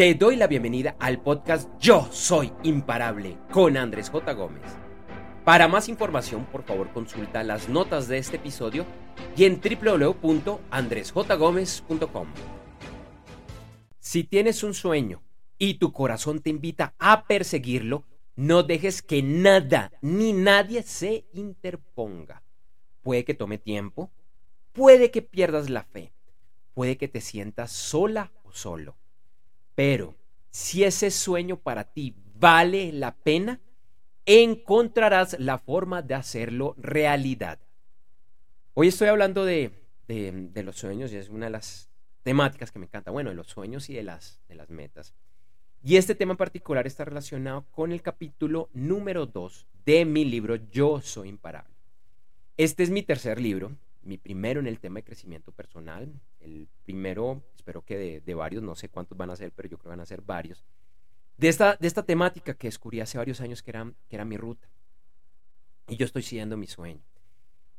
Te doy la bienvenida al podcast Yo Soy Imparable con Andrés J. Gómez. Para más información, por favor, consulta las notas de este episodio y en www.andresjgomez.com. Si tienes un sueño y tu corazón te invita a perseguirlo, no dejes que nada ni nadie se interponga. Puede que tome tiempo, puede que pierdas la fe, puede que te sientas sola o solo pero si ese sueño para ti vale la pena, encontrarás la forma de hacerlo realidad. Hoy estoy hablando de, los sueños y es una de las temáticas que me encanta. Bueno, de los sueños y de las, de las metas. Y este tema en particular está relacionado con el capítulo número 2 de mi libro Yo Soy Imparable. Este es mi tercer libro mi primero en el tema de crecimiento personal. El primero, espero que de, varios, no sé cuántos van a ser, pero yo creo que van a ser varios. De esta, de esta temática que descubrí hace varios años que era, que era mi ruta. Y yo estoy siguiendo mi sueño.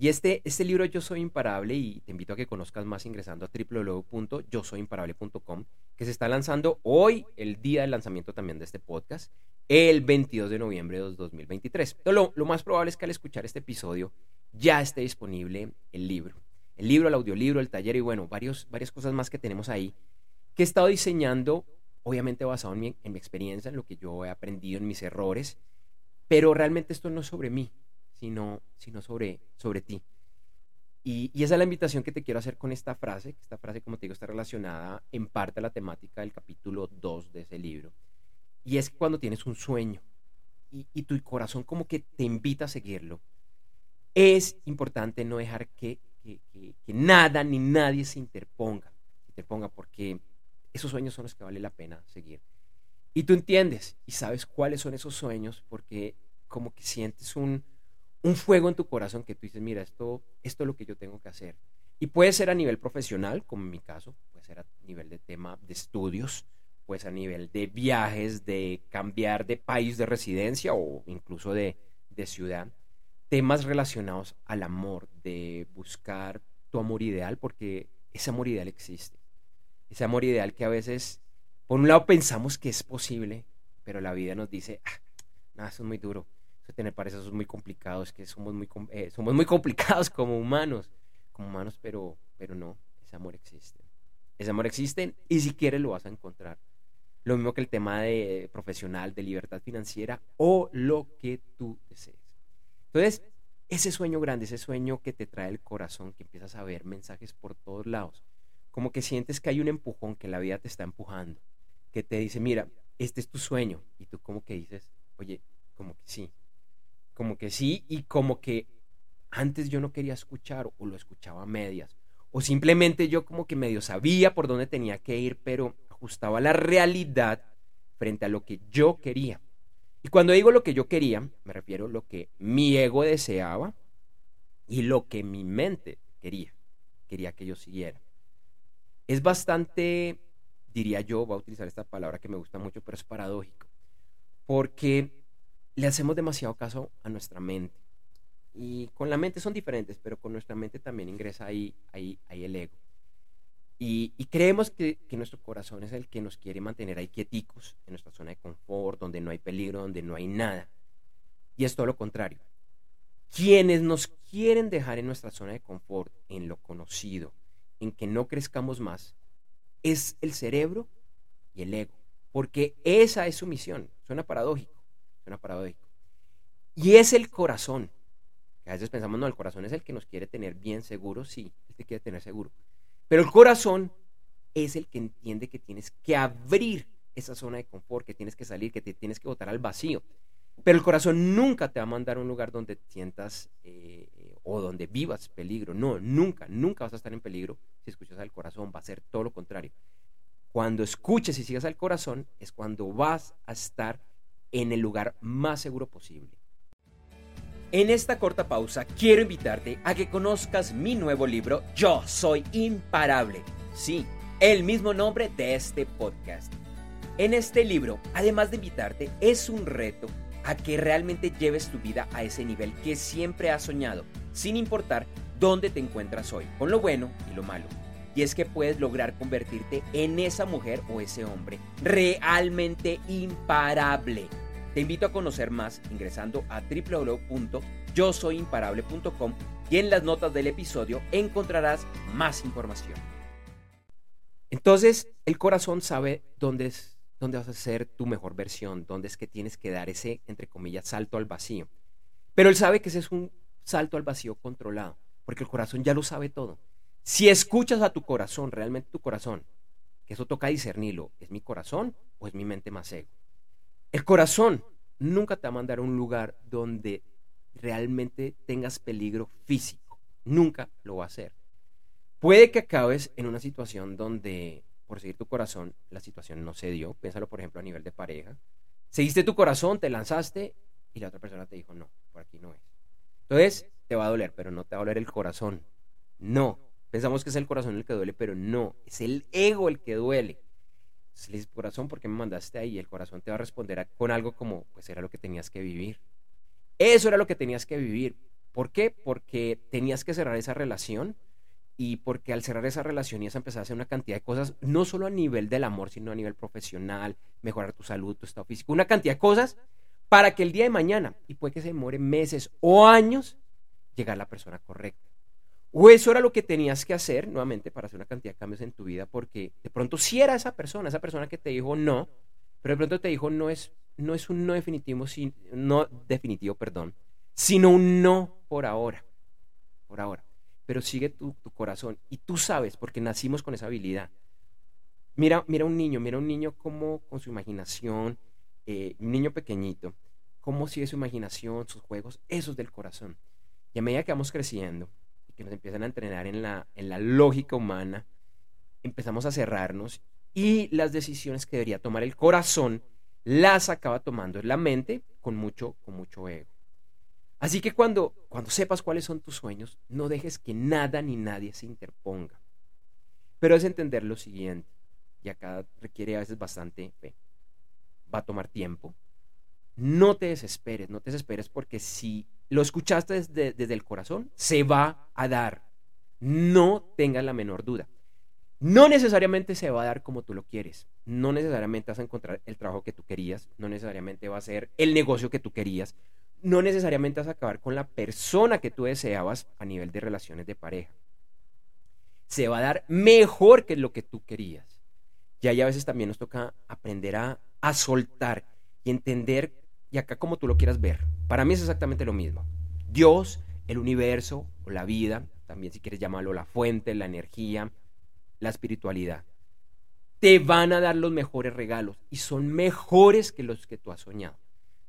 Y este, este libro Yo Soy Imparable, y te invito a que conozcas más ingresando a www.yosoyimparable.com, que se está lanzando hoy, el día del lanzamiento también de este podcast, el 22 de noviembre de 2023. Lo, lo más probable es que al escuchar este episodio ya esté disponible el libro. El libro, el audiolibro, el taller y bueno, varios, varias cosas más que tenemos ahí que he estado diseñando, obviamente basado en mi, en mi experiencia, en lo que yo he aprendido, en mis errores, pero realmente esto no es sobre mí, sino, sino sobre, sobre ti. Y, esa es la invitación que te quiero hacer con esta frase, esta frase, como te digo, está relacionada en parte a la temática del capítulo 2 de ese libro. Y es cuando tienes un sueño y tu corazón como que te invita a seguirlo, es importante no dejar que, nada ni nadie se interponga, interponga, porque esos sueños son los que vale la pena seguir. Y tú entiendes y sabes cuáles son esos sueños porque como que sientes un, fuego en tu corazón que tú dices, mira, esto, esto es lo que yo tengo que hacer. Y puede ser a nivel profesional, como en mi caso, puede ser a nivel de tema de estudios, puede ser a nivel de viajes, de cambiar de país de residencia o incluso de, de ciudad temas relacionados al amor, de buscar tu amor ideal, porque ese amor ideal existe. Ese amor ideal que a veces, por un lado, pensamos que es posible, pero la vida nos dice, ah, nada, eso es muy duro. Eso tener pareja, eso es muy complicado, es que somos muy, eh, somos muy complicados como humanos, como humanos, pero, pero no, ese amor existe. Ese amor existe y si quieres lo vas a encontrar. Lo mismo que el tema de profesional, de libertad financiera o lo que tú desees. Entonces, ese sueño grande, ese sueño que te trae el corazón, que empiezas a ver mensajes por todos lados, como que sientes que hay un empujón, que la vida te está empujando, que te dice, mira, este es tu sueño, y tú como que dices, oye, como que sí, como que sí, y como que antes yo no quería escuchar o lo escuchaba a medias, o simplemente yo como que medio sabía por dónde tenía que ir, pero ajustaba la realidad frente a lo que yo quería. Y cuando digo lo que yo quería, me refiero a lo que mi ego deseaba y lo que mi mente quería, quería que yo siguiera. Es bastante, diría yo, voy a utilizar esta palabra que me gusta mucho, pero es paradójico, porque le hacemos demasiado caso a nuestra mente. Y con la mente son diferentes, pero con nuestra mente también ingresa ahí, ahí, ahí el ego. Y, creemos que, nuestro corazón es el que nos quiere mantener ahí quieticos, en nuestra zona de confort, donde no hay peligro, donde no hay nada. Y es todo lo contrario. Quienes nos quieren dejar en nuestra zona de confort, en lo conocido, en que no crezcamos más, es el cerebro y el ego. Porque esa es su misión. Suena paradójico. Suena paradójico. Y es el corazón. a veces pensamos, no, el corazón es el que nos quiere tener bien seguros. Sí, el que quiere tener seguro. Pero el corazón es el que entiende que tienes que abrir esa zona de confort, que tienes que salir, que te tienes que botar al vacío. Pero el corazón nunca te va a mandar a un lugar donde sientas eh, o donde vivas peligro. No, nunca, nunca vas a estar en peligro si escuchas al corazón. Va a ser todo lo contrario. Cuando escuches y sigas al corazón es cuando vas a estar en el lugar más seguro posible. En esta corta pausa quiero invitarte a que conozcas mi nuevo libro Yo Soy Imparable. Sí, el mismo nombre de este podcast. En este libro, además de invitarte, es un reto a que realmente lleves tu vida a ese nivel que siempre has soñado, sin importar dónde te encuentras hoy, con lo bueno y lo malo. y es que puedes lograr convertirte en esa mujer o ese hombre realmente imparable. Te invito a conocer más ingresando a www.yosoyimparable.com y en las notas del episodio encontrarás más información. Entonces, el corazón sabe dónde es dónde vas a ser tu mejor versión, dónde es que tienes que dar ese, entre comillas, salto al vacío. Pero él sabe que ese es un salto al vacío controlado, porque el corazón ya lo sabe todo. Si escuchas a tu corazón, realmente tu corazón, que eso toca discernirlo, ¿es mi corazón o es mi mente más ego? El corazón nunca te va a mandar a un lugar donde realmente tengas peligro físico. Nunca lo va a hacer. Puede que acabes en una situación donde, por seguir tu corazón, la situación no se dio. Piénsalo, por ejemplo, a nivel de pareja. Seguiste tu corazón, te lanzaste y la otra persona te dijo, no, por aquí no es. Entonces, te va a doler, pero no te va a doler el corazón. No. Pensamos que es el corazón el que duele, pero no. Es el ego el que duele. Entonces le dices, corazón, ¿por qué me mandaste ahí? El corazón te va a responder con algo como, pues era lo que tenías que vivir. Eso era lo que tenías que vivir. ¿Por qué? Porque tenías que cerrar esa relación y porque al cerrar esa relación y a empezar a hacer una cantidad de cosas, no solo a nivel del amor, sino a nivel profesional, mejorar tu salud, tu estado físico, una cantidad de cosas para que el día de mañana, y puede que se demore meses o años, llegar a la persona correcta. O eso era lo que tenías que hacer nuevamente para hacer una cantidad de cambios en tu vida, porque de pronto si era esa persona, esa persona que te dijo no, pero de pronto te dijo no es, no es un no definitivo, no definitivo, perdón, sino un no por ahora, por ahora pero sigue tu, corazón. Y tú sabes, porque nacimos con esa habilidad. Mira, mira un niño, mira un niño como con su imaginación, eh, un niño pequeñito, cómo sigue su imaginación, sus juegos, eso es del corazón. Y a medida que vamos creciendo que nos empiezan a entrenar en la, en la lógica humana, empezamos a cerrarnos y las decisiones que debería tomar el corazón las acaba tomando la mente con mucho, con mucho ego. Así que cuando, cuando sepas cuáles son tus sueños, no dejes que nada ni nadie se interponga. Pero es entender lo siguiente, y acá requiere a veces bastante fe. Va a tomar tiempo. No te desesperes, no te desesperes porque si lo escuchaste desde, el corazón, se va a dar. No tengas la menor duda. No necesariamente se va a dar como tú lo quieres. No necesariamente vas a encontrar el trabajo que tú querías. No necesariamente va a ser el negocio que tú querías no necesariamente vas a acabar con la persona que tú deseabas a nivel de relaciones de pareja. Se va a dar mejor que lo que tú querías. Y a veces también nos toca aprender a, a soltar y entender, y acá como tú lo quieras ver. Para mí es exactamente lo mismo. Dios, el universo o la vida, también si quieres llamarlo la fuente, la energía, la espiritualidad, te van a dar los mejores regalos y son mejores que los que tú has soñado.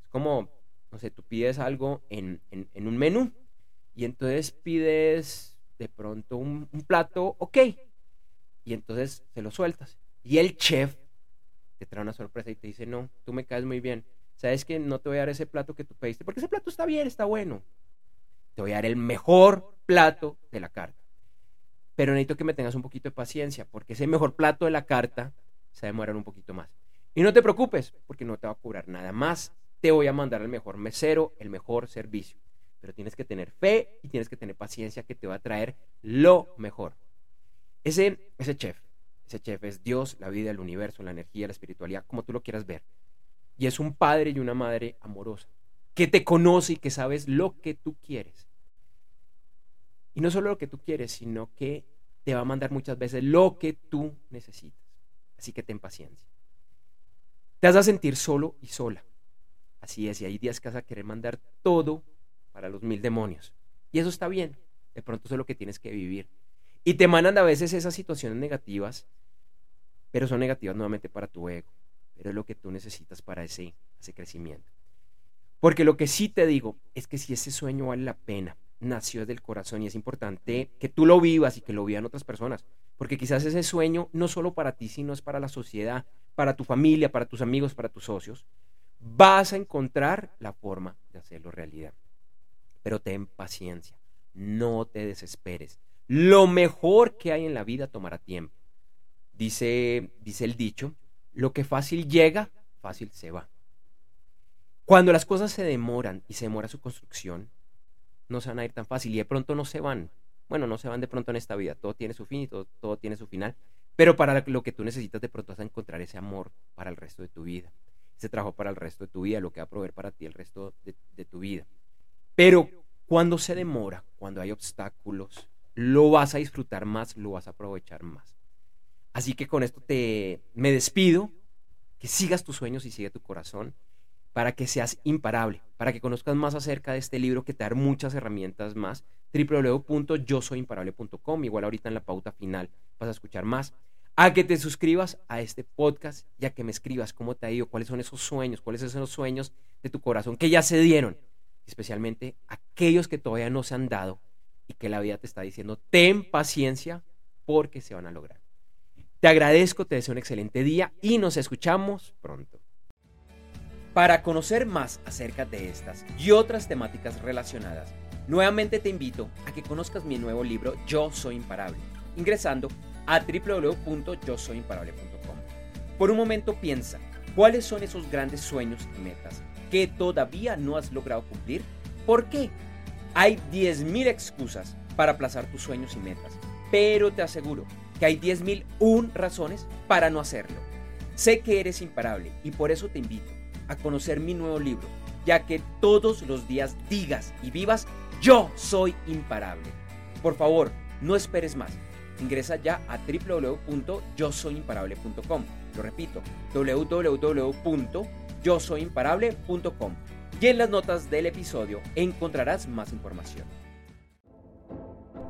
Es como no sé, tú pides algo en, un menú y entonces pides de pronto un, plato, ok, y entonces se lo sueltas. Y el chef te trae una sorpresa y te dice, no, tú me caes muy bien. Sabes que no te voy a dar ese plato que tú pediste, porque ese plato está bien, está bueno. Te voy a dar el mejor plato de la carta. Pero necesito que me tengas un poquito de paciencia, porque ese mejor plato de la carta se va a demorar un poquito más. Y no te preocupes, porque no te va a cobrar nada más te voy a mandar el mejor mesero, el mejor servicio. Pero tienes que tener fe y tienes que tener paciencia que te va a traer lo mejor. Ese, ese chef, ese chef es Dios, la vida, el universo, la energía, la espiritualidad, como tú lo quieras ver. Y es un padre y una madre amorosa, que te conoce y que sabes lo que tú quieres. Y no solo lo que tú quieres, sino que te va a mandar muchas veces lo que tú necesitas. Así que ten paciencia. Te vas a sentir solo y sola. Así es, y hay días que vas a querer mandar todo para los mil demonios. Y eso está bien. De pronto eso es lo que tienes que vivir. Y te mandan a veces esas situaciones negativas, pero son negativas nuevamente para tu ego. Pero es lo que tú necesitas para ese, ese crecimiento. Porque lo que sí te digo es que si ese sueño vale la pena, nació del corazón y es importante que tú lo vivas y que lo vivan otras personas. Porque quizás ese sueño no solo para ti, sino es para la sociedad, para tu familia, para tus amigos, para tus socios vas a encontrar la forma de hacerlo realidad. Pero ten paciencia, no te desesperes. Lo mejor que hay en la vida tomará tiempo. Dice, dice el dicho, lo que fácil llega, fácil se va. Cuando las cosas se demoran y se demora su construcción, no se van a ir tan fácil y de pronto no se van. Bueno, no se van de pronto en esta vida, todo tiene su fin y todo, tiene su final, pero para lo que tú necesitas de pronto vas a encontrar ese amor para el resto de tu vida, ese trabajo para el resto de tu vida, lo que va a proveer para ti el resto de tu vida. Pero cuando se demora, cuando hay obstáculos, lo vas a disfrutar más, lo vas a aprovechar más. Así que con esto te me despido, que sigas tus sueños y sigue tu corazón para que seas imparable, para que conozcas más acerca de este libro que te da muchas herramientas más. www.yosoyimparable.com, igual ahorita en la pauta final vas a escuchar más. A que te suscribas a este podcast y a que me escribas cómo te ha ido, cuáles son esos sueños, cuáles son esos sueños de tu corazón que ya se dieron, especialmente aquellos que todavía no se han dado y que la vida te está diciendo, ten paciencia porque se van a lograr. Te agradezco, te deseo un excelente día y nos escuchamos pronto. Para conocer más acerca de estas y otras temáticas relacionadas, nuevamente te invito a que conozcas mi nuevo libro Yo Soy Imparable, ingresando a www.yosoyimparable.com. Por un momento piensa, ¿cuáles son esos grandes sueños y metas que todavía no has logrado cumplir? ¿Por qué? Hay 10.000 excusas para aplazar tus sueños y metas, pero te aseguro que hay 10.001 razones para no hacerlo. Sé que eres imparable y por eso te invito a conocer mi nuevo libro, ya que todos los días digas y vivas, yo soy imparable. Por favor, no esperes más. Ingresa ya a www.yosoyimparable.com. Lo repito, www.yosoyimparable.com. Y en las notas del episodio encontrarás más información.